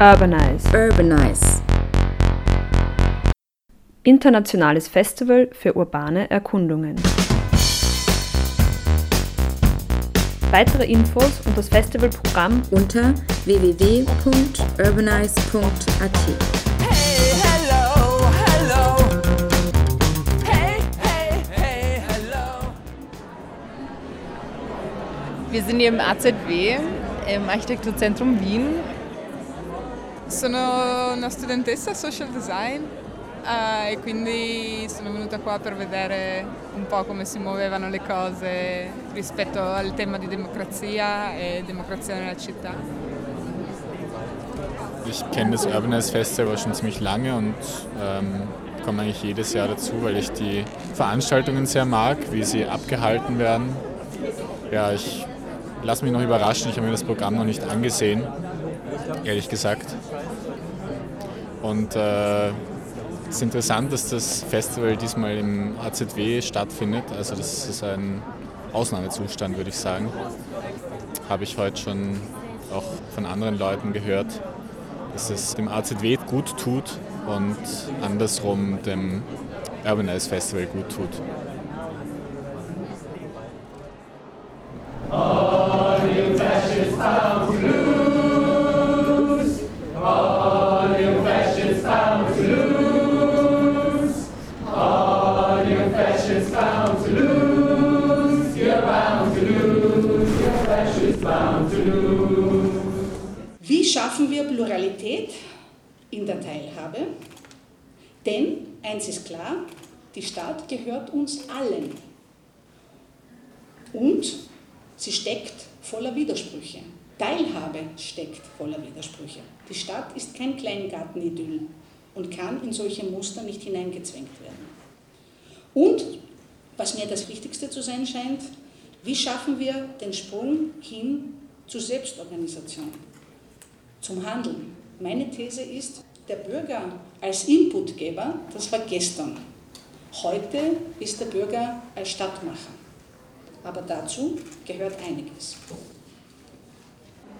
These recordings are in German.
Urbanize. Urbanize. Internationales Festival für urbane Erkundungen. Weitere Infos und das Festivalprogramm unter www.urbanize.at. Wir sind hier im AZW, im Architekturzentrum Wien. Sono una studentessa social design eh, e quindi sono venuta qua per vedere un po' come si muovevano le cose rispetto al tema di democrazia e democrazia nella città. Ich kenne das Urbanize Festival schon ziemlich lange und ähm, komme eigentlich jedes Jahr dazu, weil ich die Veranstaltungen sehr mag, wie sie abgehalten werden. Ja, ich lasse mich noch überraschen, ich habe mir das Programm noch nicht angesehen, ehrlich gesagt. Und äh, es ist interessant, dass das Festival diesmal im AZW stattfindet. Also das ist ein Ausnahmezustand, würde ich sagen. Habe ich heute schon auch von anderen Leuten gehört, dass es dem AZW gut tut und andersrum dem Urbanize Festival gut tut. Pluralität in der Teilhabe? Denn eins ist klar, die Stadt gehört uns allen. Und sie steckt voller Widersprüche. Teilhabe steckt voller Widersprüche. Die Stadt ist kein Kleingartenidyll und kann in solche Muster nicht hineingezwängt werden. Und, was mir das Wichtigste zu sein scheint, wie schaffen wir den Sprung hin zur Selbstorganisation, zum Handeln? Meine These ist, der Bürger als Inputgeber, das war gestern. Heute ist der Bürger als Stadtmacher. Aber dazu gehört einiges.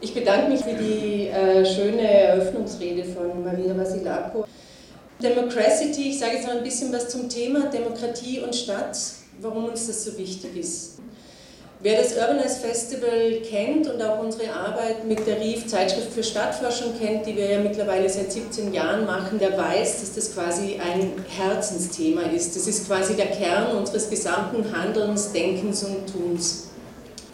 Ich bedanke mich für die äh, schöne Eröffnungsrede von Maria Vasilako. Democracy, ich sage jetzt noch ein bisschen was zum Thema Demokratie und Stadt, warum uns das so wichtig ist. Wer das Urbanize Festival kennt und auch unsere Arbeit mit der RIF Zeitschrift für Stadtforschung kennt, die wir ja mittlerweile seit 17 Jahren machen, der weiß, dass das quasi ein Herzensthema ist. Das ist quasi der Kern unseres gesamten Handelns, Denkens und Tuns.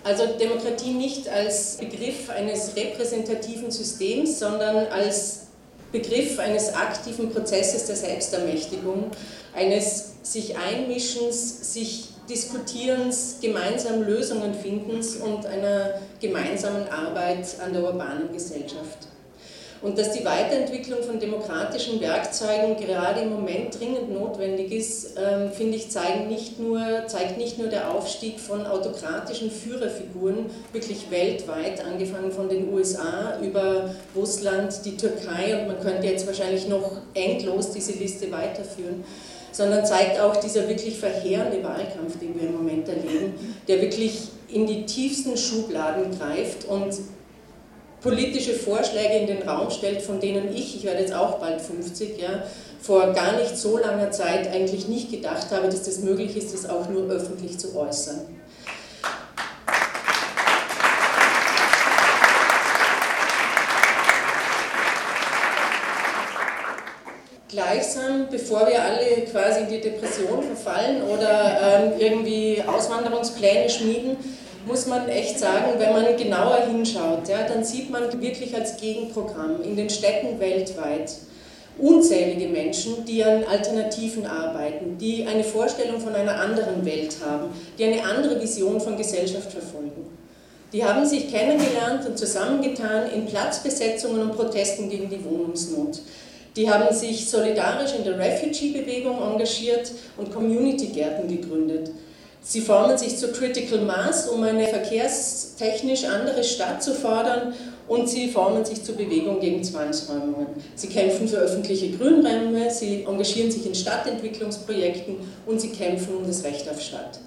Also Demokratie nicht als Begriff eines repräsentativen Systems, sondern als Begriff eines aktiven Prozesses der Selbstermächtigung, eines sich Einmischens, sich Diskutierens, gemeinsam Lösungen findens und einer gemeinsamen Arbeit an der urbanen Gesellschaft. Und dass die Weiterentwicklung von demokratischen Werkzeugen gerade im Moment dringend notwendig ist, ähm, finde ich, zeigen nicht nur, zeigt nicht nur der Aufstieg von autokratischen Führerfiguren, wirklich weltweit, angefangen von den USA über Russland, die Türkei und man könnte jetzt wahrscheinlich noch endlos diese Liste weiterführen, sondern zeigt auch dieser wirklich verheerende Wahlkampf, den wir im Moment erleben, der wirklich in die tiefsten Schubladen greift und politische Vorschläge in den Raum stellt, von denen ich, ich werde jetzt auch bald 50, ja, vor gar nicht so langer Zeit eigentlich nicht gedacht habe, dass das möglich ist, das auch nur öffentlich zu äußern. Gleichsam, bevor wir alle quasi in die Depression verfallen oder ähm, irgendwie Auswanderungspläne schmieden, muss man echt sagen, wenn man genauer hinschaut, ja, dann sieht man wirklich als Gegenprogramm in den Städten weltweit unzählige Menschen, die an Alternativen arbeiten, die eine Vorstellung von einer anderen Welt haben, die eine andere Vision von Gesellschaft verfolgen. Die haben sich kennengelernt und zusammengetan in Platzbesetzungen und Protesten gegen die Wohnungsnot. Die haben sich solidarisch in der Refugee-Bewegung engagiert und Community-Gärten gegründet. Sie formen sich zu Critical Mass, um eine verkehrstechnisch andere Stadt zu fordern und sie formen sich zur Bewegung gegen Zwangsräumungen. Sie kämpfen für öffentliche Grünräume, sie engagieren sich in Stadtentwicklungsprojekten und sie kämpfen um das Recht auf Stadt.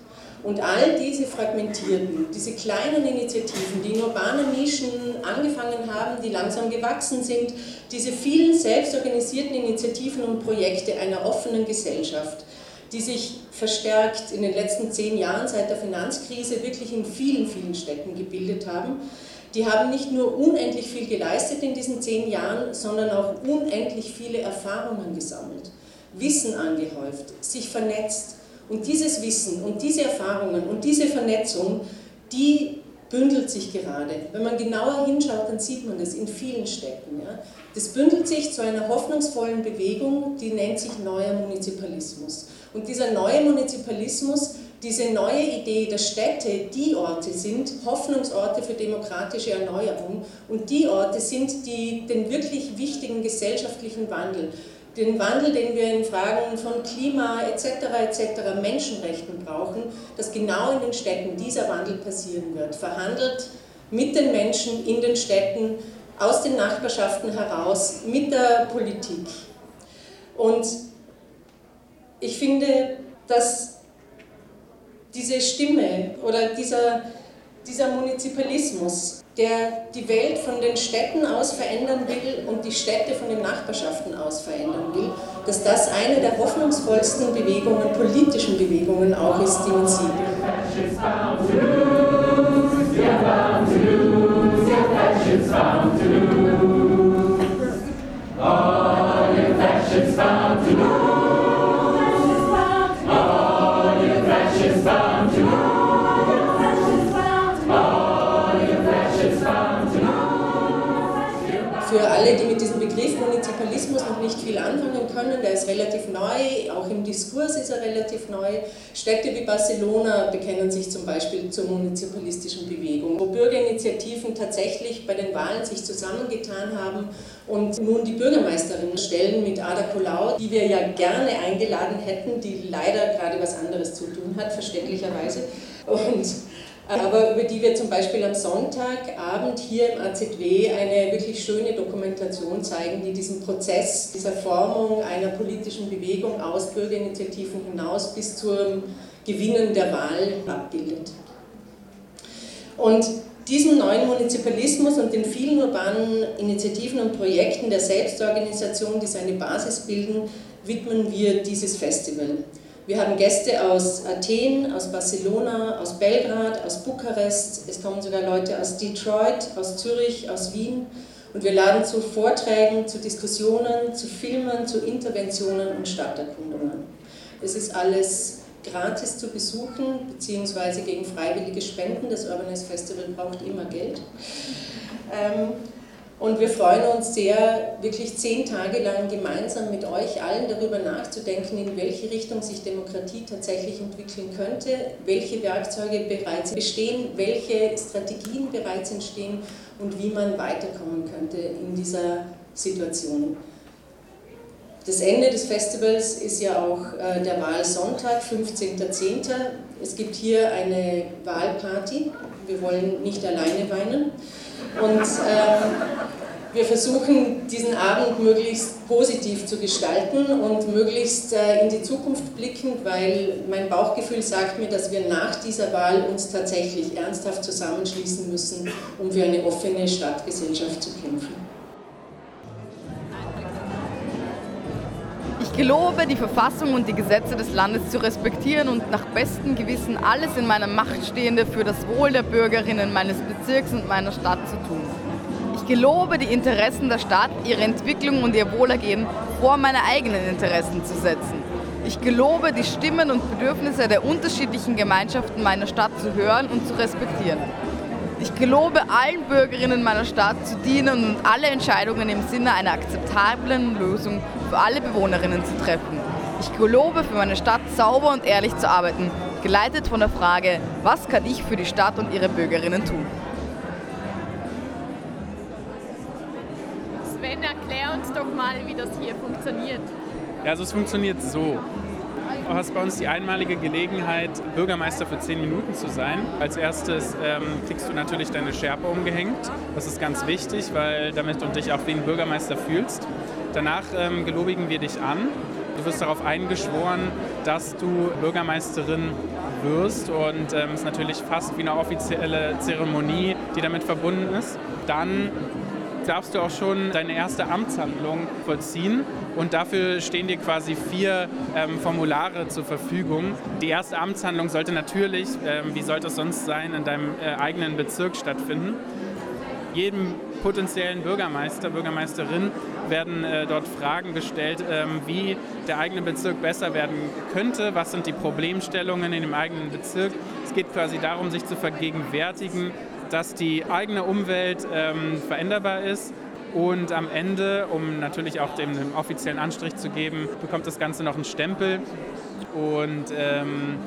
Und all diese fragmentierten, diese kleinen Initiativen, die in urbanen Nischen angefangen haben, die langsam gewachsen sind, diese vielen selbstorganisierten Initiativen und Projekte einer offenen Gesellschaft, die sich verstärkt in den letzten zehn Jahren seit der Finanzkrise wirklich in vielen, vielen Städten gebildet haben, die haben nicht nur unendlich viel geleistet in diesen zehn Jahren, sondern auch unendlich viele Erfahrungen gesammelt, Wissen angehäuft, sich vernetzt. Und dieses Wissen und diese Erfahrungen und diese Vernetzung, die bündelt sich gerade. Wenn man genauer hinschaut, dann sieht man das in vielen Städten. Ja. Das bündelt sich zu einer hoffnungsvollen Bewegung, die nennt sich neuer Munizipalismus. Und dieser neue Munizipalismus diese neue Idee, dass Städte die Orte sind, Hoffnungsorte für demokratische Erneuerung und die Orte sind, die den wirklich wichtigen gesellschaftlichen Wandel, den Wandel, den wir in Fragen von Klima etc. etc. Menschenrechten brauchen, dass genau in den Städten dieser Wandel passieren wird. Verhandelt mit den Menschen in den Städten, aus den Nachbarschaften heraus, mit der Politik. Und ich finde, dass diese Stimme oder dieser, dieser Munizipalismus, der die Welt von den Städten aus verändern will und die Städte von den Nachbarschaften aus verändern will, dass das eine der hoffnungsvollsten Bewegungen, politischen Bewegungen auch ist, die man sieht. All Munizipalismus noch nicht viel anfangen können, der ist relativ neu, auch im Diskurs ist er relativ neu. Städte wie Barcelona bekennen sich zum Beispiel zur munizipalistischen Bewegung, wo Bürgerinitiativen tatsächlich bei den Wahlen sich zusammengetan haben und nun die Bürgermeisterin stellen mit Ada Colau, die wir ja gerne eingeladen hätten, die leider gerade was anderes zu tun hat, verständlicherweise. Und aber über die wir zum Beispiel am Sonntagabend hier im AZW eine wirklich schöne Dokumentation zeigen, die diesen Prozess dieser Formung einer politischen Bewegung aus Bürgerinitiativen hinaus bis zum Gewinnen der Wahl abbildet. Und diesem neuen Munizipalismus und den vielen urbanen Initiativen und Projekten der Selbstorganisation, die seine Basis bilden, widmen wir dieses Festival. Wir haben Gäste aus Athen, aus Barcelona, aus Belgrad, aus Bukarest. Es kommen sogar Leute aus Detroit, aus Zürich, aus Wien. Und wir laden zu Vorträgen, zu Diskussionen, zu Filmen, zu Interventionen und Stadterkundungen. Es ist alles gratis zu besuchen, beziehungsweise gegen freiwillige Spenden. Das Urbanist Festival braucht immer Geld. Ähm, und wir freuen uns sehr, wirklich zehn Tage lang gemeinsam mit euch allen darüber nachzudenken, in welche Richtung sich Demokratie tatsächlich entwickeln könnte, welche Werkzeuge bereits bestehen, welche Strategien bereits entstehen und wie man weiterkommen könnte in dieser Situation. Das Ende des Festivals ist ja auch äh, der Wahlsonntag, 15.10. Es gibt hier eine Wahlparty. Wir wollen nicht alleine weinen. Und ähm, wir versuchen, diesen Abend möglichst positiv zu gestalten und möglichst äh, in die Zukunft blickend, weil mein Bauchgefühl sagt mir, dass wir nach dieser Wahl uns tatsächlich ernsthaft zusammenschließen müssen, um für eine offene Stadtgesellschaft zu kämpfen. Gelobe, die Verfassung und die Gesetze des Landes zu respektieren und nach bestem Gewissen alles in meiner Macht Stehende für das Wohl der Bürgerinnen meines Bezirks und meiner Stadt zu tun. Ich gelobe, die Interessen der Stadt, ihre Entwicklung und ihr Wohlergehen vor meine eigenen Interessen zu setzen. Ich gelobe, die Stimmen und Bedürfnisse der unterschiedlichen Gemeinschaften meiner Stadt zu hören und zu respektieren. Ich gelobe, allen Bürgerinnen meiner Stadt zu dienen und alle Entscheidungen im Sinne einer akzeptablen Lösung für alle Bewohnerinnen zu treffen. Ich gelobe, für meine Stadt sauber und ehrlich zu arbeiten, geleitet von der Frage, was kann ich für die Stadt und ihre Bürgerinnen tun? Sven, erklär uns doch mal, wie das hier funktioniert. Ja, also es funktioniert so. Du hast bei uns die einmalige Gelegenheit, Bürgermeister für zehn Minuten zu sein. Als erstes ähm, kriegst du natürlich deine Schärpe umgehängt. Das ist ganz wichtig, weil damit du dich auch wie ein Bürgermeister fühlst. Danach ähm, gelobigen wir dich an. Du wirst darauf eingeschworen, dass du Bürgermeisterin wirst und ähm, es natürlich fast wie eine offizielle Zeremonie, die damit verbunden ist. Dann darfst du auch schon deine erste Amtshandlung vollziehen. Und dafür stehen dir quasi vier ähm, Formulare zur Verfügung. Die erste Amtshandlung sollte natürlich, ähm, wie sollte es sonst sein, in deinem äh, eigenen Bezirk stattfinden. Jedem potenziellen Bürgermeister, Bürgermeisterin werden äh, dort Fragen gestellt, ähm, wie der eigene Bezirk besser werden könnte, was sind die Problemstellungen in dem eigenen Bezirk. Es geht quasi darum, sich zu vergegenwärtigen, dass die eigene Umwelt ähm, veränderbar ist und am Ende, um natürlich auch dem, dem, offiziellen Anstrich zu geben, bekommt das Ganze noch einen Stempel und ähm,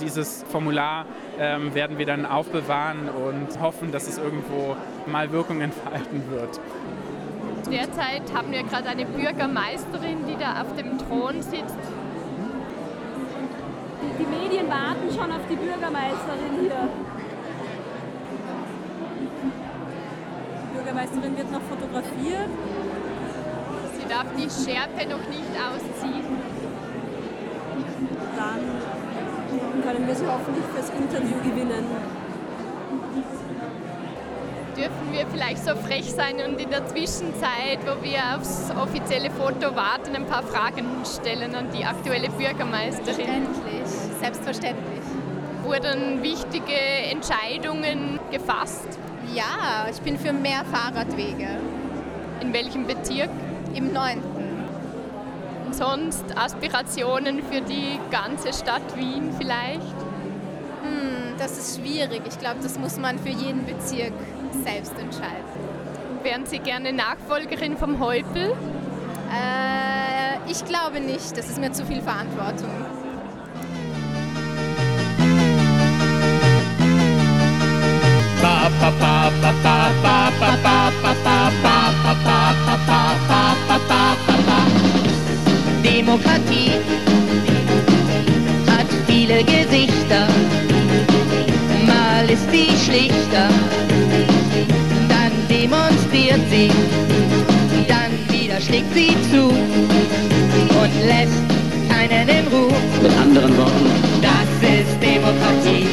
dieses Formular ähm, werden wir dann aufbewahren und hoffen, dass es irgendwo mal Wirkung entfalten wird. Derzeit haben wir gerade eine Bürgermeisterin, die da auf dem Thron sitzt. Die, die Medien warten schon auf die Bürgermeisterin hier. Bürgermeisterin wird noch fotografiert. Sie darf die Schärpe noch nicht ausziehen. Dann können wir sie hoffentlich fürs Interview gewinnen. Dürfen wir vielleicht so frech sein und in der Zwischenzeit, wo wir aufs offizielle Foto warten, ein paar Fragen stellen an die aktuelle Bürgermeisterin? Selbstverständlich. Selbstverständlich. Wurden wichtige Entscheidungen gefasst? Ja, ich bin für mehr Fahrradwege. In welchem Bezirk? Im 9. Sonst Aspirationen für die ganze Stadt Wien vielleicht? Hm, das ist schwierig. Ich glaube, das muss man für jeden Bezirk selbst entscheiden. Wären Sie gerne Nachfolgerin vom Häupl? Äh, ich glaube nicht. Das ist mir zu viel Verantwortung. Demokratie hat viele Gesichter. Mal ist sie schlichter, dann demonstriert sie, dann wieder schlägt sie zu und lässt keinen in Ruhe. Mit anderen Worten, Das ist Demokratie.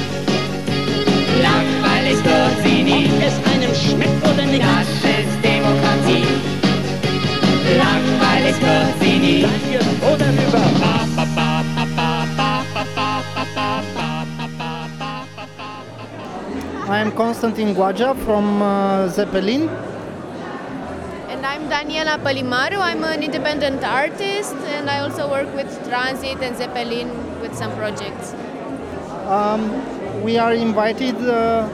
Schmeckt. Das ist Demokratie. Langweilig wird sie nie. Oder rüber. I am Konstantin Guaja from uh, Zeppelin. And I'm Daniela Palimaru. I'm an independent artist and I also work with Transit and Zeppelin with some projects. Um, we are invited uh,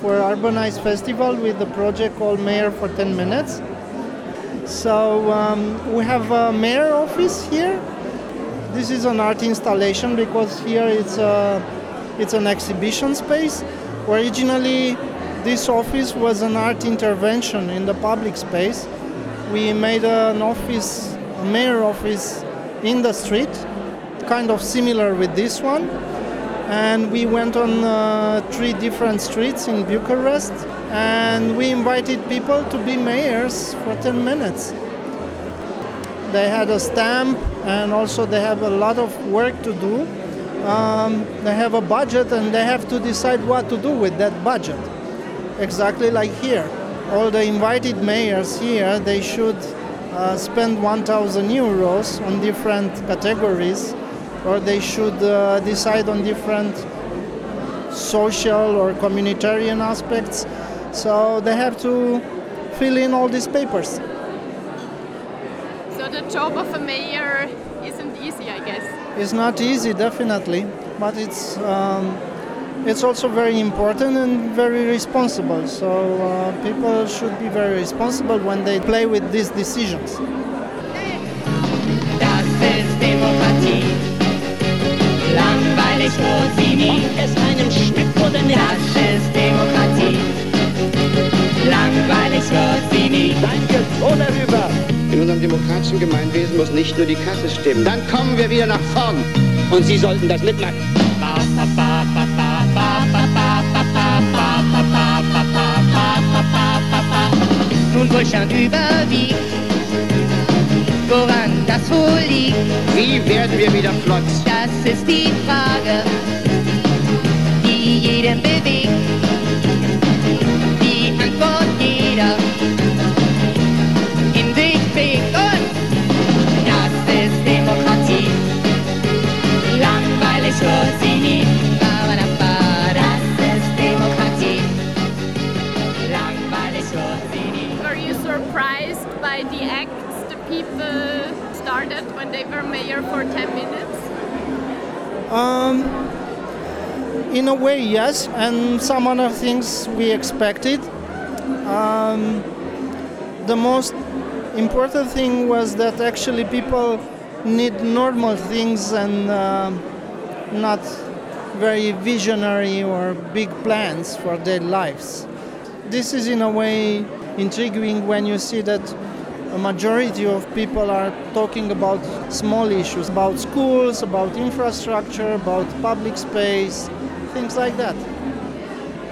for Urbanize Festival with the project called Mayor for 10 Minutes. So um, we have a mayor office here. This is an art installation because here it's a, it's an exhibition space. Originally, this office was an art intervention in the public space. We made an office, a mayor office in the street, kind of similar with this one. And we went on uh, three different streets in Bucharest and we invited people to be mayors for 10 minutes. They had a stamp and also they have a lot of work to do. Um, they have a budget and they have to decide what to do with that budget. Exactly like here. All the invited mayors here, they should uh, spend 1,000 euros on different categories or they should uh, decide on different social or communitarian aspects. So they have to fill in all these papers. So the job of a mayor isn't easy, I guess. It's not easy, definitely, but it's um, it's also very important and very responsible. So uh, people should be very responsible when they play with these decisions. Langweilig wird sie nie. Ob es einem schmeckt oder nicht. Das ist Demokratie. Langweilig wird sie nie. Danke, oder rüber. In unserem demokratischen Gemeinwesen muss nicht nur die Kasse stimmen. Dann kommen wir wieder nach vorn. Und Sie sollten das mitmachen. Nun Wohlstand überwiegt. Woran das wohl liegt. Wie werden wir wieder flott? Das ist die Frage, die jeden bewegt. Mayor for 10 minutes? Um, in a way, yes, and some other things we expected. Um, the most important thing was that actually people need normal things and uh, not very visionary or big plans for their lives. This is, in a way, intriguing when you see that a majority of people are talking about small issues, about schools, about infrastructure, about public space, things like that.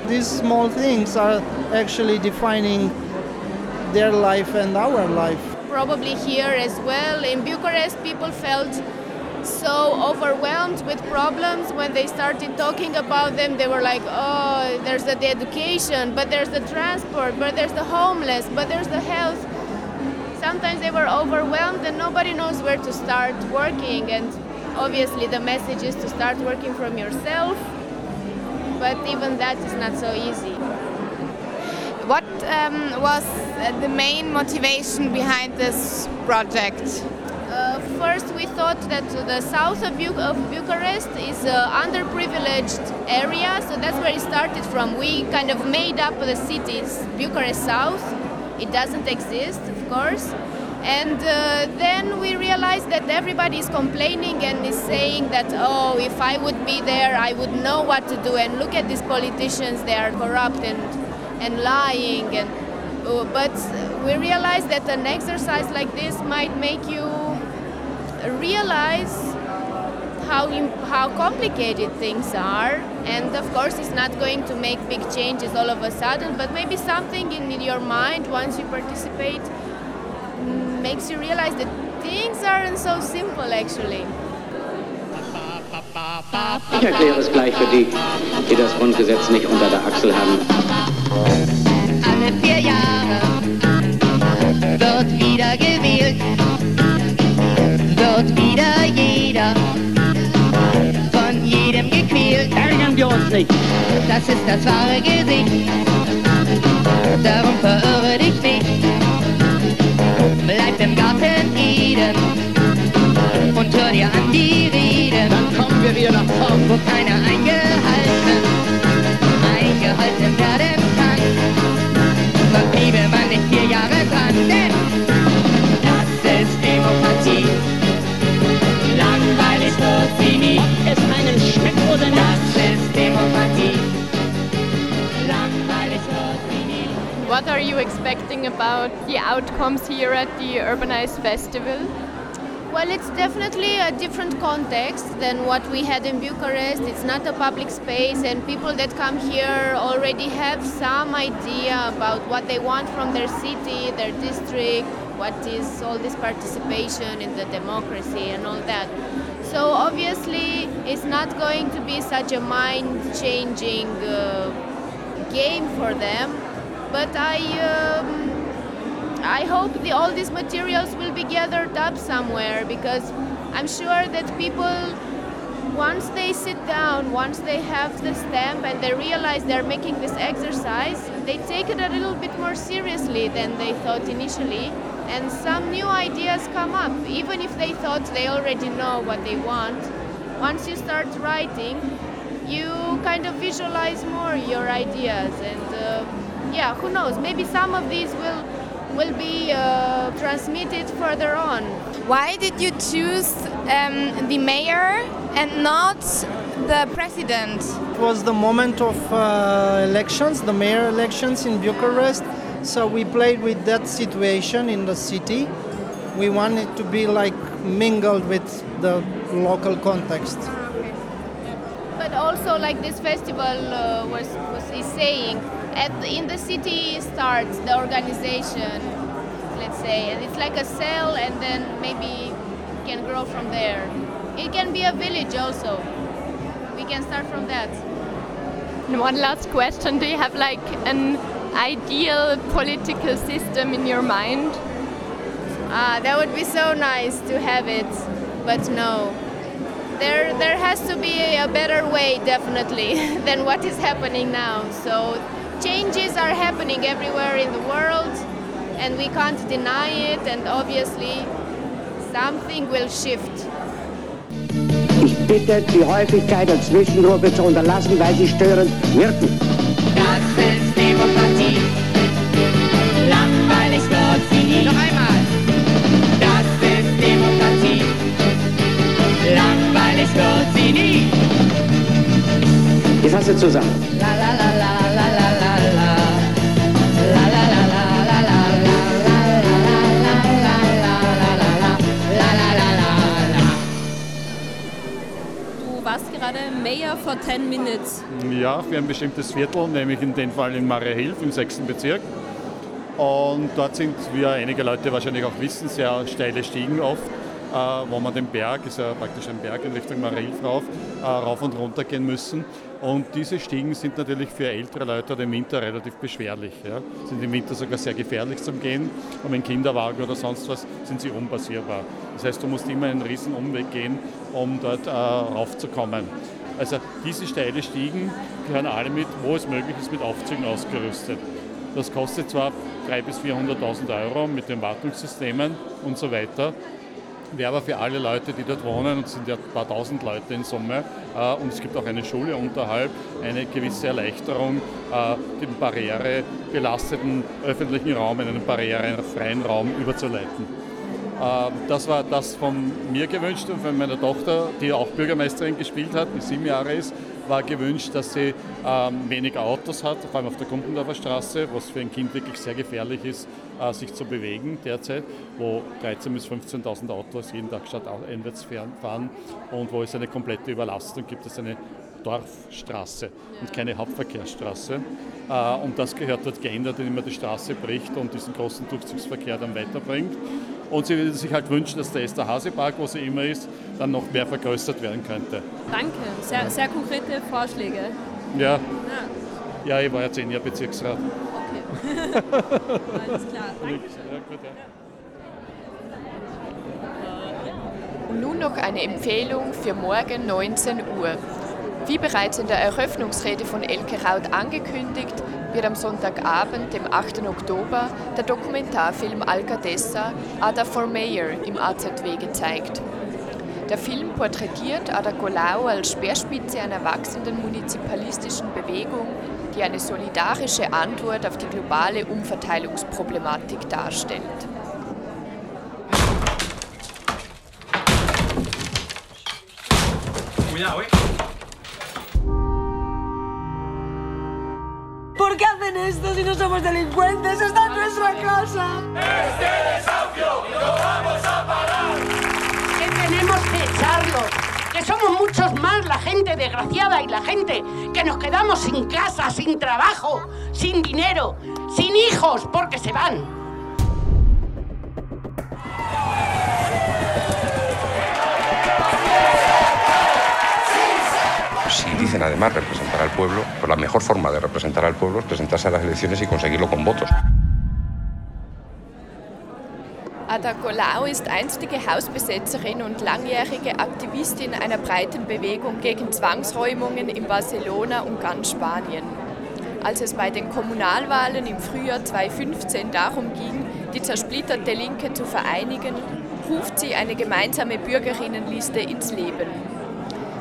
These small things are actually defining their life and our life. Probably here as well. In Bucharest, people felt so overwhelmed with problems when they started talking about them. They were like, oh, there's the education, but there's the transport, but there's the homeless, but there's the health. Sometimes they were overwhelmed and nobody knows where to start working. And obviously, the message is to start working from yourself, but even that is not so easy. What um, was uh, the main motivation behind this project? Uh, first, we thought that the south of, Bu- of Bucharest is an underprivileged area, so that's where it started from. We kind of made up the cities, Bucharest South. It doesn't exist, course. And uh, then we realized that everybody is complaining and is saying that, oh, if I would be there, I would know what to do. And look at these politicians, they are corrupt and, and lying. And, uh, but we realized that an exercise like this might make you realize how, how complicated things are. And of course, it's not going to make big changes all of a sudden, but maybe something in your mind once you participate makes you realize that things aren't so simple actually. Ich erkläre es gleich für die, die das Grundgesetz nicht unter der Achsel haben. Alle vier Jahre wird wieder gewählt, wird wieder jeder von jedem gequält. Ärgern wir uns nicht. Das ist das wahre Gesicht. Darum verirre dich nicht. Garten Eden und hör dir an die Reden. Dann kommen wir wieder nach vorn. Wo keiner eingehalten, eingehalten werden kann. Sonst bliebe man nicht vier Jahre dran, denn das ist Demokratie. Langweilig wird sie nie. Ob es einem schmeckt oder nicht. Das ist What are you expecting about the outcomes here at the Urbanized Festival? Well, it's definitely a different context than what we had in Bucharest. It's not a public space, and people that come here already have some idea about what they want from their city, their district, what is all this participation in the democracy and all that. So, obviously, it's not going to be such a mind changing uh, game for them, but I. Um, I hope the, all these materials will be gathered up somewhere because I'm sure that people, once they sit down, once they have the stamp and they realize they're making this exercise, they take it a little bit more seriously than they thought initially. And some new ideas come up, even if they thought they already know what they want. Once you start writing, you kind of visualize more your ideas and yeah who knows maybe some of these will will be uh, transmitted further on. Why did you choose um, the mayor and not the president? It was the moment of uh, elections, the mayor elections in Bucharest. So we played with that situation in the city. We wanted to be like mingled with the local context. But also, like this festival uh, was, was is saying, at in the city starts the organization, let's say, and it's like a cell, and then maybe can grow from there. It can be a village also. We can start from that. And one last question Do you have like an ideal political system in your mind? Ah, that would be so nice to have it, but no. There, there has to be a better way, definitely, than what is happening now. So, are happening everywhere in the world, and we can't deny it, and obviously, something will shift. Ich bitte, die Häufigkeit der Zwischenrufe zu unterlassen, weil sie störend wirken. Das ist Demokratie. Langweilig wird sie nie. Noch einmal. Das ist Demokratie. Langweilig wird sie nie. Ich fasse zusammen. Mayor for 10 Minutes. Ja, für ein bestimmtes Viertel, nämlich in dem Fall in Mariahilf im 6. Bezirk. Und dort sind, wie einige Leute wahrscheinlich auch wissen, sehr steile Stiegen oft, äh, wo man den Berg, ist ja praktisch ein Berg in Richtung Mariahilf rauf, äh, rauf und runter gehen müssen. Und diese Stiegen sind natürlich für ältere Leute im Winter relativ beschwerlich. Ja. Sind im Winter sogar sehr gefährlich zum Gehen. Und mit Kinderwagen oder sonst was sind sie unpassierbar. Das heißt, du musst immer einen riesen Umweg gehen, um dort äh, raufzukommen. Also diese steile Stiegen gehören alle mit, wo es möglich ist, mit Aufzügen ausgerüstet. Das kostet zwar 300.000 bis 400.000 Euro mit den Wartungssystemen und so weiter, wäre aber für alle Leute, die dort wohnen, und es sind ja ein paar tausend Leute in Summe, äh, und es gibt auch eine Schule unterhalb, eine gewisse Erleichterung, äh, den barrierebelasteten öffentlichen Raum in einen barrierefreien Raum überzuleiten. Äh, Das war das von mir gewünscht und von meiner Tochter, die auch Bürgermeisterin gespielt hat, die sieben Jahre ist, war gewünscht, dass sie ähm, weniger Autos hat, vor allem auf der Kumpendorfer Straße, was für ein Kind wirklich sehr gefährlich ist, äh, sich zu bewegen derzeit, wo 13.000 bis 15.000 Autos jeden Tag stadteinwärts fahren und wo es eine komplette Überlastung gibt. Es eine Dorfstraße und keine Hauptverkehrsstraße. Äh, Und das gehört dort geändert, indem man die Straße bricht und diesen großen Durchzugsverkehr dann weiterbringt. Und sie würde sich halt wünschen, dass der Esterhazy-Park, wo sie immer ist, dann noch mehr vergrößert werden könnte. Danke, sehr, sehr konkrete Vorschläge. Ja, Ja. ja ich war ja zehn Jahre Bezirksrat. Okay. Alles klar, danke. Und nun noch eine Empfehlung für morgen 19 Uhr. Wie bereits in der Eröffnungsrede von Elke Raut angekündigt, wird am Sonntagabend, dem 8. Oktober, der Dokumentarfilm Alcadessa Ada for Mayor im AZW gezeigt. Der Film porträtiert Ada Colau als Speerspitze einer wachsenden munizipalistischen Bewegung, die eine solidarische Antwort auf die globale Umverteilungsproblematik darstellt. Cuidado, eh. Hacen esto si no somos delincuentes? ¡Esta es nuestra casa! ¡Este desahucio no vamos a parar! que tenemos que echarlos, que somos muchos más la gente desgraciada y la gente que nos quedamos sin casa, sin trabajo, sin dinero, sin hijos, porque se van. Dicen además representar al pueblo, pues la mejor forma de representar al pueblo es presentarse a las elecciones y conseguirlo con votos. Ada Colau ist einstige Hausbesetzerin und langjährige Aktivistin einer breiten Bewegung gegen Zwangsräumungen in Barcelona und ganz Spanien. Als es bei den Kommunalwahlen im Frühjahr 2015 darum ging, die zersplitterte Linke zu vereinigen, ruft sie eine gemeinsame Bürgerinnenliste ins Leben.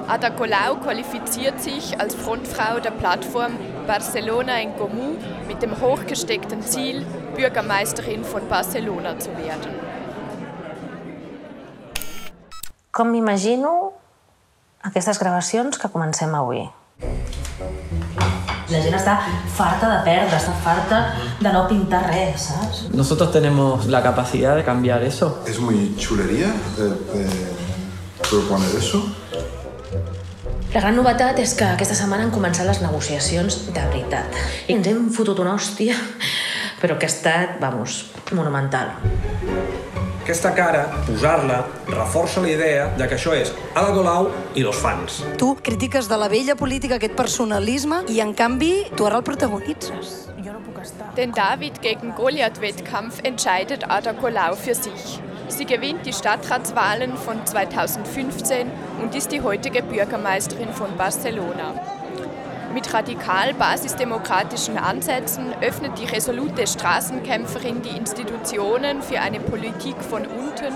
Ada Colau qualifiziert sich als Frontfrau der Plattform Barcelona en Comú mit dem hochgesteckten Ziel, Bürgermeisterin von Barcelona zu werden. Com m'imagino aquestes gravacions que comencem avui? La gent està farta de perdre, està farta de no pintar res, saps? Nosotros tenemos la capacidad de cambiar eso. Es muy chulería de, de proponer eso. La gran novetat és que aquesta setmana han començat les negociacions de veritat. I ens hem fotut una hòstia, però que ha estat, vamos, monumental. Aquesta cara, posar-la, reforça la idea de que això és Ada Colau i los fans. Tu critiques de la vella política aquest personalisme i, en canvi, tu ara el protagonitzes. Den David gegen Goliath-Wettkampf entscheidet Ada Colau für sich. Sie gewinnt die Stadtratswahlen von 2015 und ist die heutige Bürgermeisterin von Barcelona. Mit radikal basisdemokratischen Ansätzen öffnet die resolute Straßenkämpferin die Institutionen für eine Politik von unten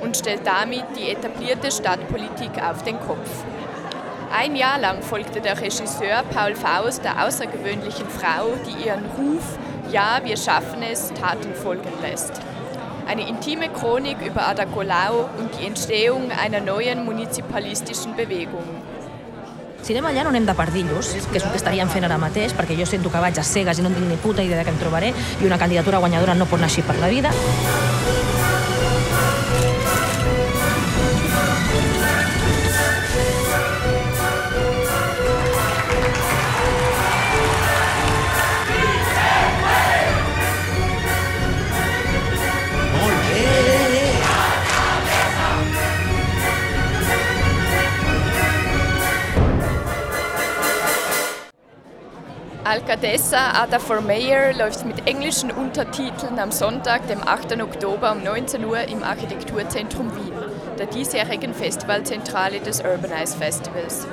und stellt damit die etablierte Stadtpolitik auf den Kopf. Ein Jahr lang folgte der Regisseur Paul Faust der außergewöhnlichen Frau, die ihren Ruf Ja, wir schaffen es Taten folgen lässt. Eine intime Chronik über Ada Colau und die Entstehung einer neuen municipalistischen Bewegung. Si anem allà no anem de pardillos, que és el que estaríem fent ara mateix, perquè jo sento que vaig a cegues i no tinc ni puta idea de què em trobaré, i una candidatura guanyadora no pot anar així per la vida. Alcadessa Ada for Mayor läuft mit englischen Untertiteln am Sonntag, dem 8. Oktober um 19 Uhr im Architekturzentrum Wien, der diesjährigen Festivalzentrale des Urbanize Festivals.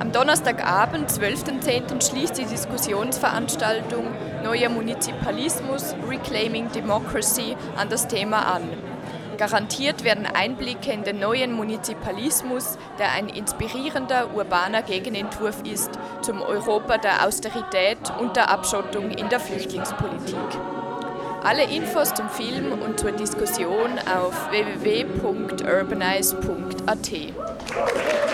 Am Donnerstagabend, 12.10. schließt die Diskussionsveranstaltung Neuer Munizipalismus Reclaiming Democracy an das Thema an. Garantiert werden Einblicke in den neuen Munizipalismus, der ein inspirierender urbaner Gegenentwurf ist zum Europa der Austerität und der Abschottung in der Flüchtlingspolitik. Alle Infos zum Film und zur Diskussion auf www.urbanize.at.